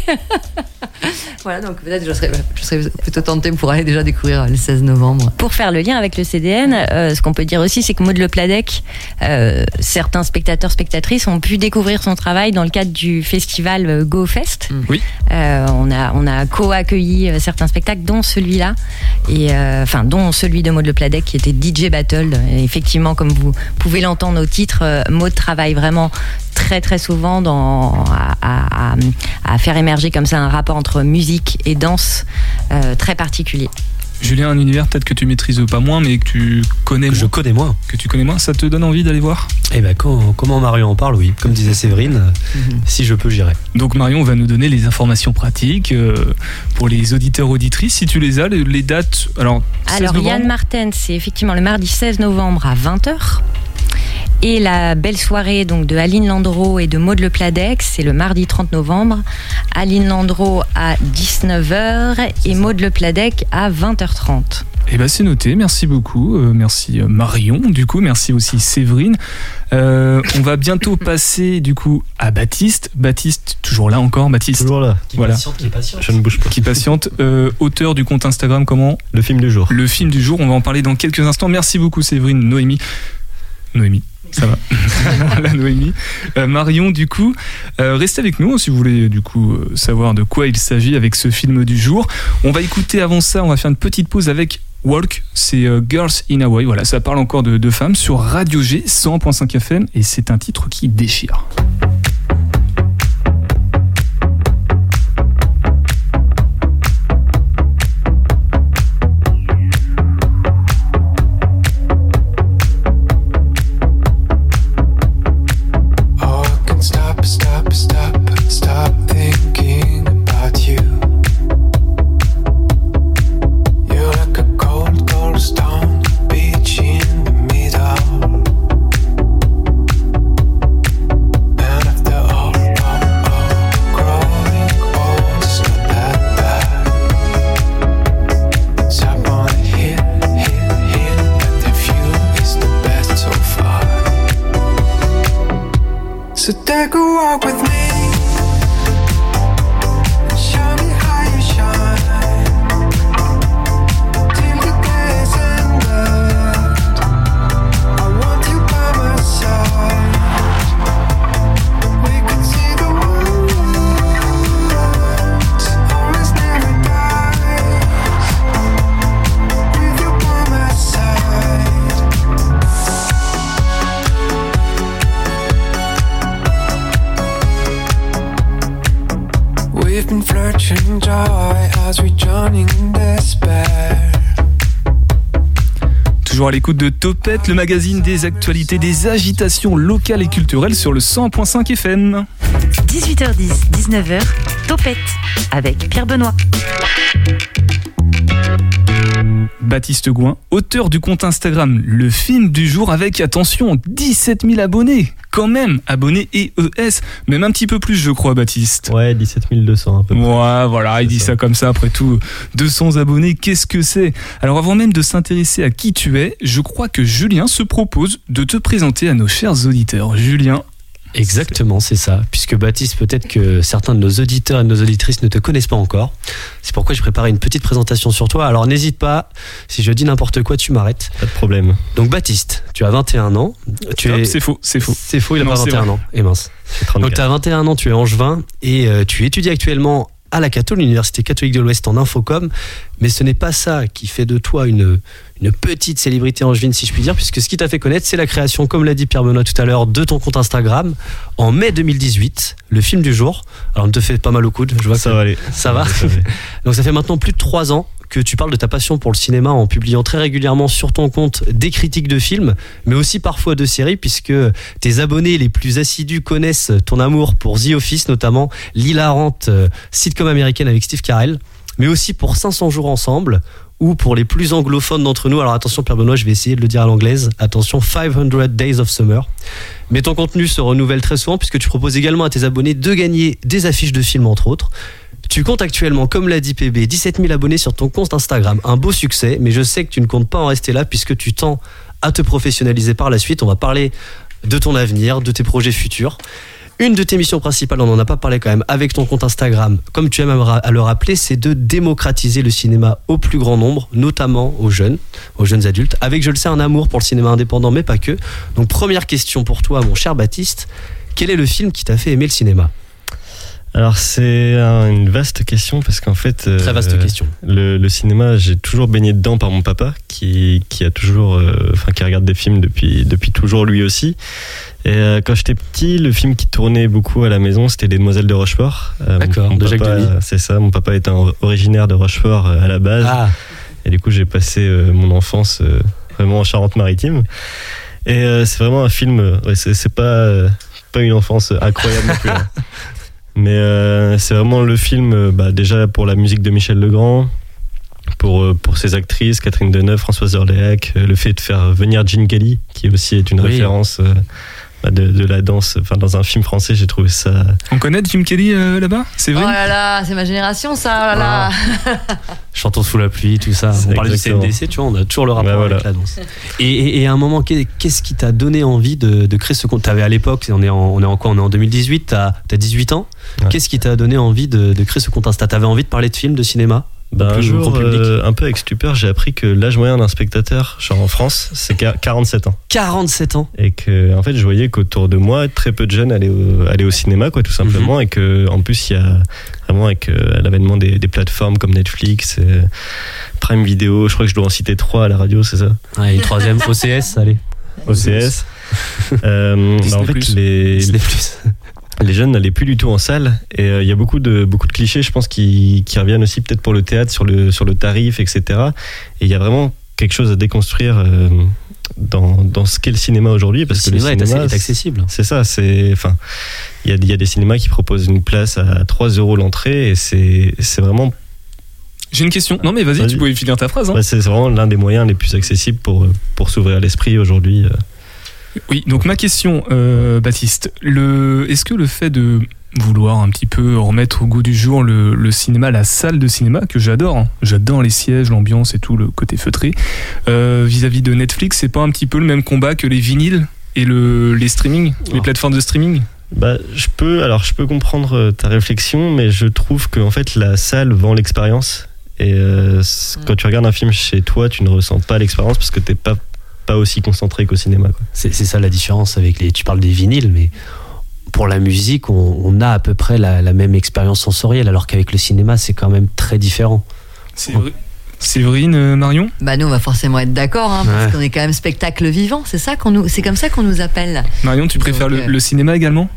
voilà, donc peut-être je serais, je serais plutôt tentée pour aller déjà découvrir le 16 novembre. Pour faire le lien avec le CDN, euh, ce qu'on peut dire aussi, c'est que Maud Le Pladec, euh, certains spectateurs, spectatrices ont pu découvrir son travail dans le cadre du festival euh, Go Fest. Oui. Euh, on a, on a co-accueilli euh, certains spectacles, dont celui-là, et euh, enfin dont celui de Maud Le Pladec qui était DJ Battle. Et effectivement, comme vous pouvez l'entendre au titre, euh, Maud travaille vraiment très très souvent dans, à, à- faire émerger comme ça un rapport entre musique et danse euh, très particulier. Julien, un univers peut-être que tu maîtrises pas moins, mais que tu connais Que je moins. connais moins. Que tu connais moins, ça te donne envie d'aller voir? Eh ben, quand, comment Marion en parle, oui. Comme disait Séverine, euh, si je peux, j'irai. Donc Marion va nous donner les informations pratiques euh, pour les auditeurs auditrices. Si tu les as, les, les dates. Alors, 16 Alors Yann Martin, c'est effectivement le mardi 16 novembre à 20h. Et la belle soirée donc de Aline Landreau et de Maud Le Pladex, c'est le mardi 30 novembre. Aline Landreau à 19h et Maud Le Pladec à 20h30. Eh ben c'est noté, merci beaucoup, euh, merci euh, Marion, du coup, merci aussi Séverine. Euh, on va bientôt passer du coup à Baptiste. Baptiste, toujours là encore, Baptiste? Toujours là. Qui Voilà. patiente, qui patiente. Je ne bouge pas. Qui patiente, Euh, auteur du compte Instagram comment? Le film du jour. Le film du jour, on va en parler dans quelques instants. Merci beaucoup Séverine, Noémie. Noémie, ça va. la Noémie. Euh, Marion, du coup, euh, restez avec nous si vous voulez du coup euh, savoir de quoi il s'agit avec ce film du jour. On va écouter avant ça, on va faire une petite pause avec Walk, c'est euh, Girls in Hawaii. Voilà, ça parle encore de, de femmes sur Radio G 100.5 FM et c'est un titre qui déchire. À l'écoute de Topette, le magazine des actualités, des agitations locales et culturelles sur le 100.5 FM. 18h10, 19h, Topette avec Pierre Benoît. Baptiste Gouin, auteur du compte Instagram Le film du jour avec, attention, 17 000 abonnés. Quand même, abonnés EES, même un petit peu plus, je crois, Baptiste. Ouais, 17 200 un peu. Ouais, voilà, il dit ça. ça comme ça, après tout, 200 abonnés, qu'est-ce que c'est? Alors avant même de s'intéresser à qui tu es, je crois que Julien se propose de te présenter à nos chers auditeurs. Julien, Exactement, c'est ça. Puisque Baptiste, peut-être que certains de nos auditeurs et de nos auditrices ne te connaissent pas encore. C'est pourquoi j'ai préparé une petite présentation sur toi. Alors n'hésite pas, si je dis n'importe quoi, tu m'arrêtes. Pas de problème. Donc Baptiste, tu as 21 ans. Tu Hop, es... c'est faux, c'est faux. C'est faux, il a Non, pas c'est 21 vrai. ans. Et mince. J'ai 34. Donc tu as 21 ans, tu es angevin et euh, tu étudies actuellement à la Cato, l'Université catholique de l'Ouest en infocom. Mais ce n'est pas ça qui fait de toi une, une petite célébrité angevine, si je puis dire, puisque ce qui t'a fait connaître, c'est la création, comme l'a dit Pierre Benoît tout à l'heure, de ton compte Instagram en mai 2018, le film du jour. Alors on te fait pas mal au coude, je vois ça que va aller. ça va. Ça va aller. Donc ça fait maintenant plus de trois ans que tu parles de ta passion pour le cinéma en publiant très régulièrement sur ton compte des critiques de films, mais aussi parfois de séries, puisque tes abonnés les plus assidus connaissent ton amour pour The Office, notamment l'hilarante euh, sitcom américaine avec Steve Carell, mais aussi pour 500 jours ensemble, ou pour les plus anglophones d'entre nous, alors attention Pierre Benoît, je vais essayer de le dire à l'anglaise, attention 500 Days of Summer. Mais ton contenu se renouvelle très souvent puisque tu proposes également à tes abonnés de gagner des affiches de films entre autres. Tu comptes actuellement, comme l'a dit PB, 17 000 abonnés sur ton compte Instagram. Un beau succès, mais je sais que tu ne comptes pas en rester là puisque tu tends à te professionnaliser par la suite. On va parler de ton avenir, de tes projets futurs. Une de tes missions principales, on n'en a pas parlé quand même, avec ton compte Instagram, comme tu aimes à le rappeler, c'est de démocratiser le cinéma au plus grand nombre, notamment aux jeunes, aux jeunes adultes, avec, je le sais, un amour pour le cinéma indépendant, mais pas que. Donc, première question pour toi, mon cher Baptiste. Quel est le film qui t'a fait aimer le cinéma? Alors c'est un- une vaste question parce qu'en fait. euh, Très vaste question. Le, le cinéma, j'ai toujours baigné dedans par mon papa, qui, qui a toujours, euh, enfin, qui regarde des films depuis, depuis toujours lui aussi. Et euh, quand j'étais petit, le film qui tournait beaucoup à la maison, c'était Les Demoiselles de Rochefort. D'accord, de Jacques papa, Demy. C'est ça. Mon papa un originaire de Rochefort à la base, Ah, et du coup, j'ai passé mon enfance vraiment en Charente-Maritime. Et c'est vraiment un film. ouais, c'est c'est pas pas une enfance incroyable non plus. hein. Mais euh, c'est vraiment le film, euh, bah, déjà pour la musique de Michel Legrand, pour, euh, pour ces actrices, Catherine Deneuve, Françoise Orléac, le fait de faire venir Jean Kelly, qui aussi est une Oui. référence euh, de, de la danse, enfin dans un film français, j'ai trouvé ça. On connaît Jim Kelly euh, là-bas? C'est Oh vrai là là, c'est ma génération ça, oh là là. Chantons sous la pluie, tout ça. On parle du. CNDC, tu vois, on a toujours le rapport Bah, voilà. avec la danse. Et, et- et à un moment, qu'est- qu'est-ce qui t'a donné envie de, de créer ce compte? T'avais à l'époque, on est en, on est en quoi? On est en 2018, t'as as 18 ans? Ouais. Qu'est-ce qui t'a donné envie de, de créer ce compte Insta? T'avais envie de parler de films, de cinéma? Bah, un Plus jour, euh, un peu avec stupeur, j'ai appris que l'âge moyen d'un spectateur, genre en France, c'est quar- 47 ans. 47 ans Et que, en fait, je voyais qu'autour de moi, très peu de jeunes allaient au, allaient au cinéma, quoi, tout simplement. Mhm. Et que, en plus, il y a vraiment avec euh, l'avènement des, des plateformes comme Netflix, euh, Prime Video, je crois que je dois en citer trois à la radio, c'est ça? Ouais, et une troisième, OCS, allez. OCS. Euh, bah, en fait, les, Disney+. Les jeunes n'allaient plus du tout en salle et euh, il y a beaucoup de beaucoup de clichés je pense qui, qui reviennent aussi peut-être pour le théâtre sur le sur le tarif etc et il y a vraiment quelque chose à déconstruire euh, dans, dans ce qu'est le cinéma aujourd'hui Le parce que le cinéma est, assez- cinéma est accessible. c'est ça c'est enfin il y a, il y a des cinémas qui proposent une place à 3 euros l'entrée et c'est c'est vraiment J'ai une question. Non mais vas-y, tu pouvais finir ta phrase. hein. ouais, c'est vraiment l'un des moyens les plus accessibles pour euh, pour s'ouvrir l'esprit aujourd'hui euh. Oui, donc ma question, euh, Baptiste, le, est-ce que le fait de vouloir un petit peu remettre au goût du jour le, le cinéma, la salle de cinéma, que j'adore, hein, j'adore les sièges, l'ambiance et tout, le côté feutré, euh, vis-à-vis de Netflix, c'est pas un petit peu le même combat que les vinyles et le, les streaming, les plateformes de streaming? Bah, je peux, alors je peux comprendre euh, ta réflexion, mais je trouve que en fait la salle vend l'expérience. Et euh, Mm. quand tu regardes un film chez toi, tu ne ressens pas l'expérience parce que t'es pas pas aussi concentré qu'au cinéma. C'est ça la différence avec les. Tu parles des vinyles, mais pour la musique, on, on a à peu près la, la même expérience sensorielle, alors qu'avec le cinéma, c'est quand même très différent. C'est vrai. Séverine, euh, Marion? Bah nous on va forcément être d'accord hein, parce qu'on est quand même spectacle vivant, c'est ça qu'on nous c'est comme ça qu'on nous appelle. Marion, tu préfères Donc, le, euh, le cinéma également?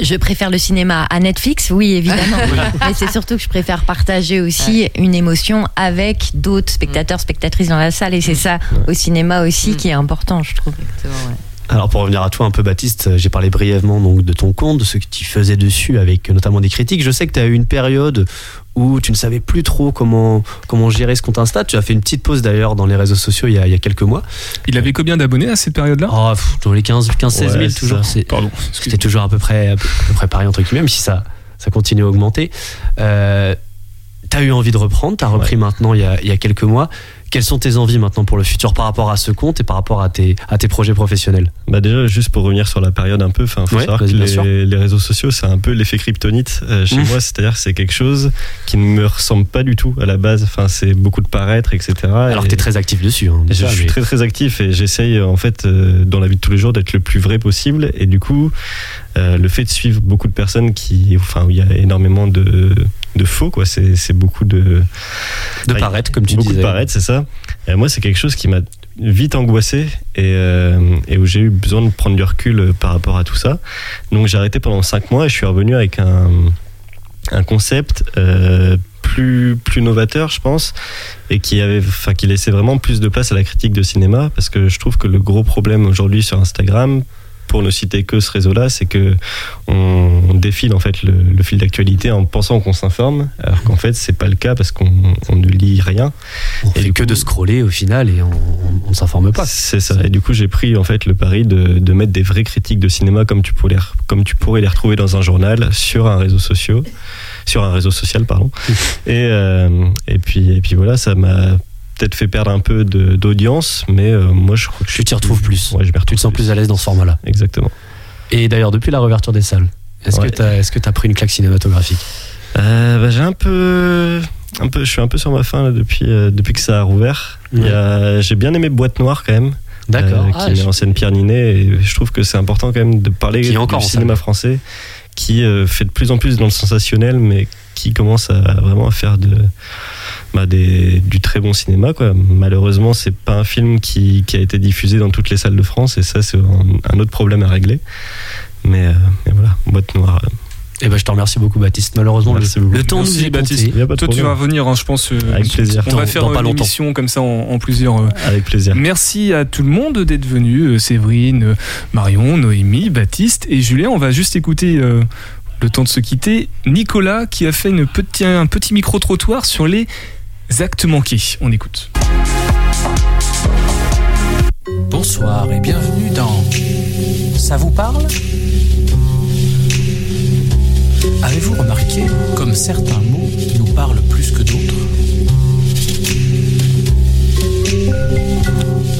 Je préfère le cinéma à Netflix, oui, évidemment. Mais c'est surtout que je préfère partager aussi une émotion avec d'autres spectateurs, spectatrices dans la salle. Et c'est ça au cinéma aussi Mm. qui est important, je trouve. Exactement, ouais. Alors pour revenir à toi un peu Baptiste, euh, j'ai parlé brièvement donc de ton compte, de ce que tu faisais dessus avec notamment des critiques. Je sais que tu as eu une période où tu ne savais plus trop comment comment gérer ce compte Insta. Tu as fait une petite pause d'ailleurs dans les réseaux sociaux il y a, il y a quelques mois. Il avait combien d'abonnés à cette période-là? Oh, dans les 15 15 16 000 Ouais, c'est toujours. ça. C'est- Pardon, C'était toujours à peu près à peu, à peu près pareil entre guillemets, même si ça ça continue à augmenter. Euh, T'as eu envie de reprendre, t'as repris maintenant il y, a, il y a quelques mois. Quelles sont tes envies maintenant pour le futur par rapport à ce compte et par rapport à tes, à tes projets professionnels? Bah déjà, juste pour revenir sur la période un peu, enfin, faut Ouais, savoir que les, les réseaux sociaux, c'est un peu l'effet kryptonite euh, chez Mmh. moi, c'est-à-dire c'est quelque chose qui ne me ressemble pas du tout à la base. Enfin, c'est beaucoup de paraître, etc. Alors Et- t'es très actif dessus. hein, déjà, je suis très très actif et j'essaye en fait euh, dans la vie de tous les jours d'être le plus vrai possible et du coup euh, le fait de suivre beaucoup de personnes qui enfin où il y a énormément de, de faux quoi. C'est beaucoup de de paraître comme tu beaucoup disais. de paraître c'est ça. Et moi c'est quelque chose qui m'a vite angoissé et, euh, et où j'ai eu besoin de prendre du recul euh, par rapport à tout ça. Donc j'ai arrêté pendant cinq mois et je suis revenu avec un un concept euh, plus plus novateur je pense et qui avait enfin qui laissait vraiment plus de place à la critique de cinéma parce que je trouve que le gros problème aujourd'hui sur Instagram pour ne citer que ce réseau-là, c'est que on, défile en fait le, le fil d'actualité en pensant qu'on s'informe, alors qu'en fait c'est pas le cas parce qu'on on ne lit rien. On Et fait que coup- de scroller au final et on, on s'informe pas. C'est ça. Et du coup, j'ai pris en fait le pari de, de mettre des vraies critiques de cinéma comme tu pourrais comme tu pourrais les retrouver dans un journal sur un réseau social, sur un réseau social pardon. et euh, et puis et puis voilà, ça m'a peut-être fait perdre un peu d'audience, mais euh, moi je crois que je Tu t'y retrouves plus. Ouais, je m'y Tu retrouve te sens plus à l'aise dans ce format-là. Exactement. Et d'ailleurs, depuis la réouverture des salles, est-ce Ouais. que que t'as pris une claque cinématographique? Euh, bah, j'ai un peu, un peu, je suis un peu sur ma fin là, depuis euh, depuis que ça a rouvert. J'ai bien aimé Boîte Noire quand même. D'accord. euh, Ah, qui je- est en scène Pierre Ninet et je trouve que c'est important quand même de parler Qui du cinéma français qui fait de plus en plus dans le sensationnel mais qui commence à vraiment à faire de bah, des, du très bon cinéma quoi. Malheureusement c'est pas un film qui, qui a été diffusé dans toutes les salles de France et ça c'est un, un autre problème à régler mais, euh, mais voilà boîte noire euh, Eh ben, je te remercie beaucoup, Baptiste. Malheureusement, le, Merci beaucoup. le temps Merci, nous est Baptiste. compté. y a pas de Toi, tu vas revenir, hein, je pense. euh, Avec plaisir. On va Dans- faire dans pas une longtemps. émission comme ça en, en plusieurs. euh, avec plaisir Merci à tout le monde d'être venu, euh, Séverine, euh, Marion, Noémie, Baptiste et Julien. On va juste écouter, euh, le temps de se quitter, Nicolas qui a fait un petit micro-trottoir sur les actes manqués. On écoute. Bonsoir et bienvenue dans Ça vous parle? Avez-vous remarqué comme certains mots nous parlent plus que d'autres?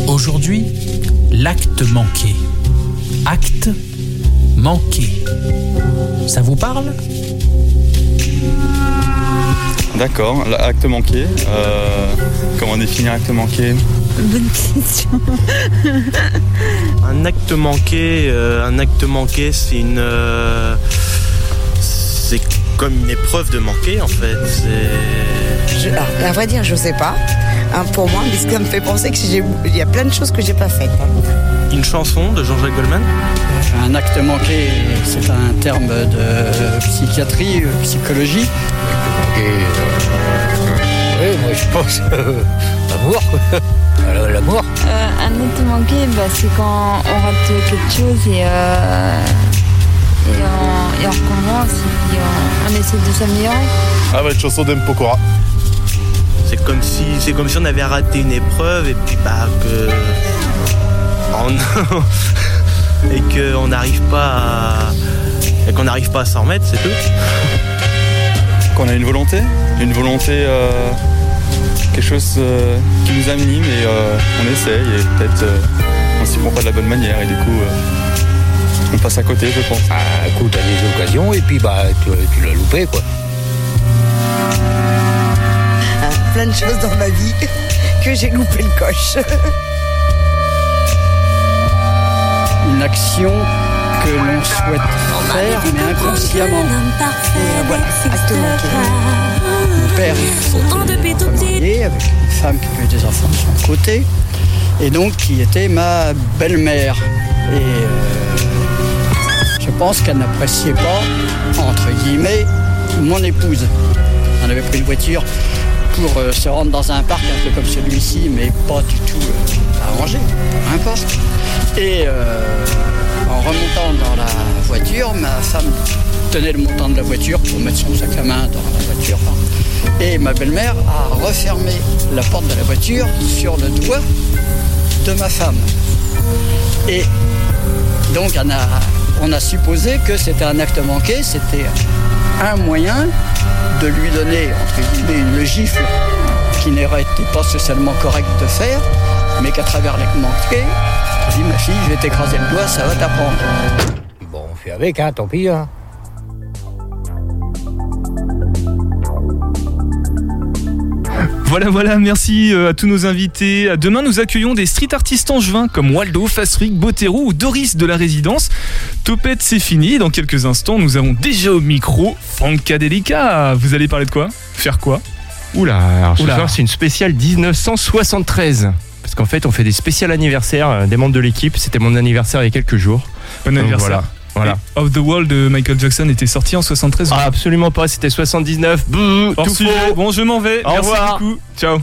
Aujourd'hui, l'acte manqué. Acte manqué. Ça vous parle D'accord, l'acte manqué. Euh, comment définir acte manqué Bonne question. Un acte manqué, euh, un acte manqué, c'est une, euh, c'est comme une épreuve de manquer en fait. C'est Je, alors, à vrai dire, je sais pas. Hein, pour moi, mais ça me fait penser que j'ai- il y a plein de choses que j'ai pas faites. hein. une chanson de Jean-Jacques Goldman. Un acte manqué, c'est un terme de psychiatrie, euh, psychologie. oui, moi je pense euh, l'amour. Alors, L'amour. Euh, un acte manqué, bah, c'est quand on rate quelque chose et, euh, et, on, et on recommence et on, on essaie de s'améliorer. Ah bah une chanson d'Empokora. C'est comme si, c'est comme si on avait raté une épreuve et puis bah que on- et qu'on n'arrive pas à, et qu'on n'arrive pas à s'en remettre, c'est tout. Qu'on a une volonté Une volonté, euh, quelque chose euh, qui nous anime et euh, on essaye et peut-être euh, on s'y prend pas de la bonne manière et du coup euh, on passe à côté je pense. Ah, écoute, t'as des occasions et puis bah tu, tu l'as loupé quoi. Plein de choses dans ma vie que j'ai loupé le coche. Une action que l'on souhaite faire, mais inconsciemment. Et voilà. Mon père marié avec une femme qui avait des enfants de son côté, et donc qui était ma belle-mère. Et euh, je pense qu'elle n'appréciait pas, entre guillemets, mon épouse. On avait pris une voiture pour euh, se rendre dans un parc un peu comme celui-ci, mais pas du tout euh, arrangé, peu importe. Et euh, en remontant dans la voiture, ma femme tenait le montant de la voiture pour mettre son sac à main dans la voiture. Et ma belle-mère a refermé la porte de la voiture sur le doigt de ma femme. Et donc on a, on a supposé que c'était un acte manqué, c'était un moyen de lui donner, entre guillemets, une gifle qui n'aurait été pas socialement correct de faire, mais qu'à travers l'acte manqué, je dis ma fille, je vais t'écraser le doigt, ça va t'apprendre. Bon, on fait avec, hein, tant pis. Hein. Voilà, voilà, merci euh, à tous nos invités. Demain, nous accueillons des street artistes angevins comme Waldo, Fasric, Botero ou Doris de la résidence. Topette, c'est fini. Dans quelques instants, nous avons déjà au micro Francadelica. Vous allez parler de quoi? Faire quoi? Oula, alors ce Oula. soir c'est une spéciale 1973. Parce qu'en fait on fait des spéciales anniversaires euh, des membres de l'équipe. C'était mon anniversaire il y a quelques jours. Bon Donc anniversaire. Voilà. Voilà. Et Off the Wall de Michael Jackson était sorti en 73. Ah, absolument pas, c'était 79. Bouh, Hors tout sujet. faux. Bon, je m'en vais. Au Merci revoir. beaucoup. Ciao.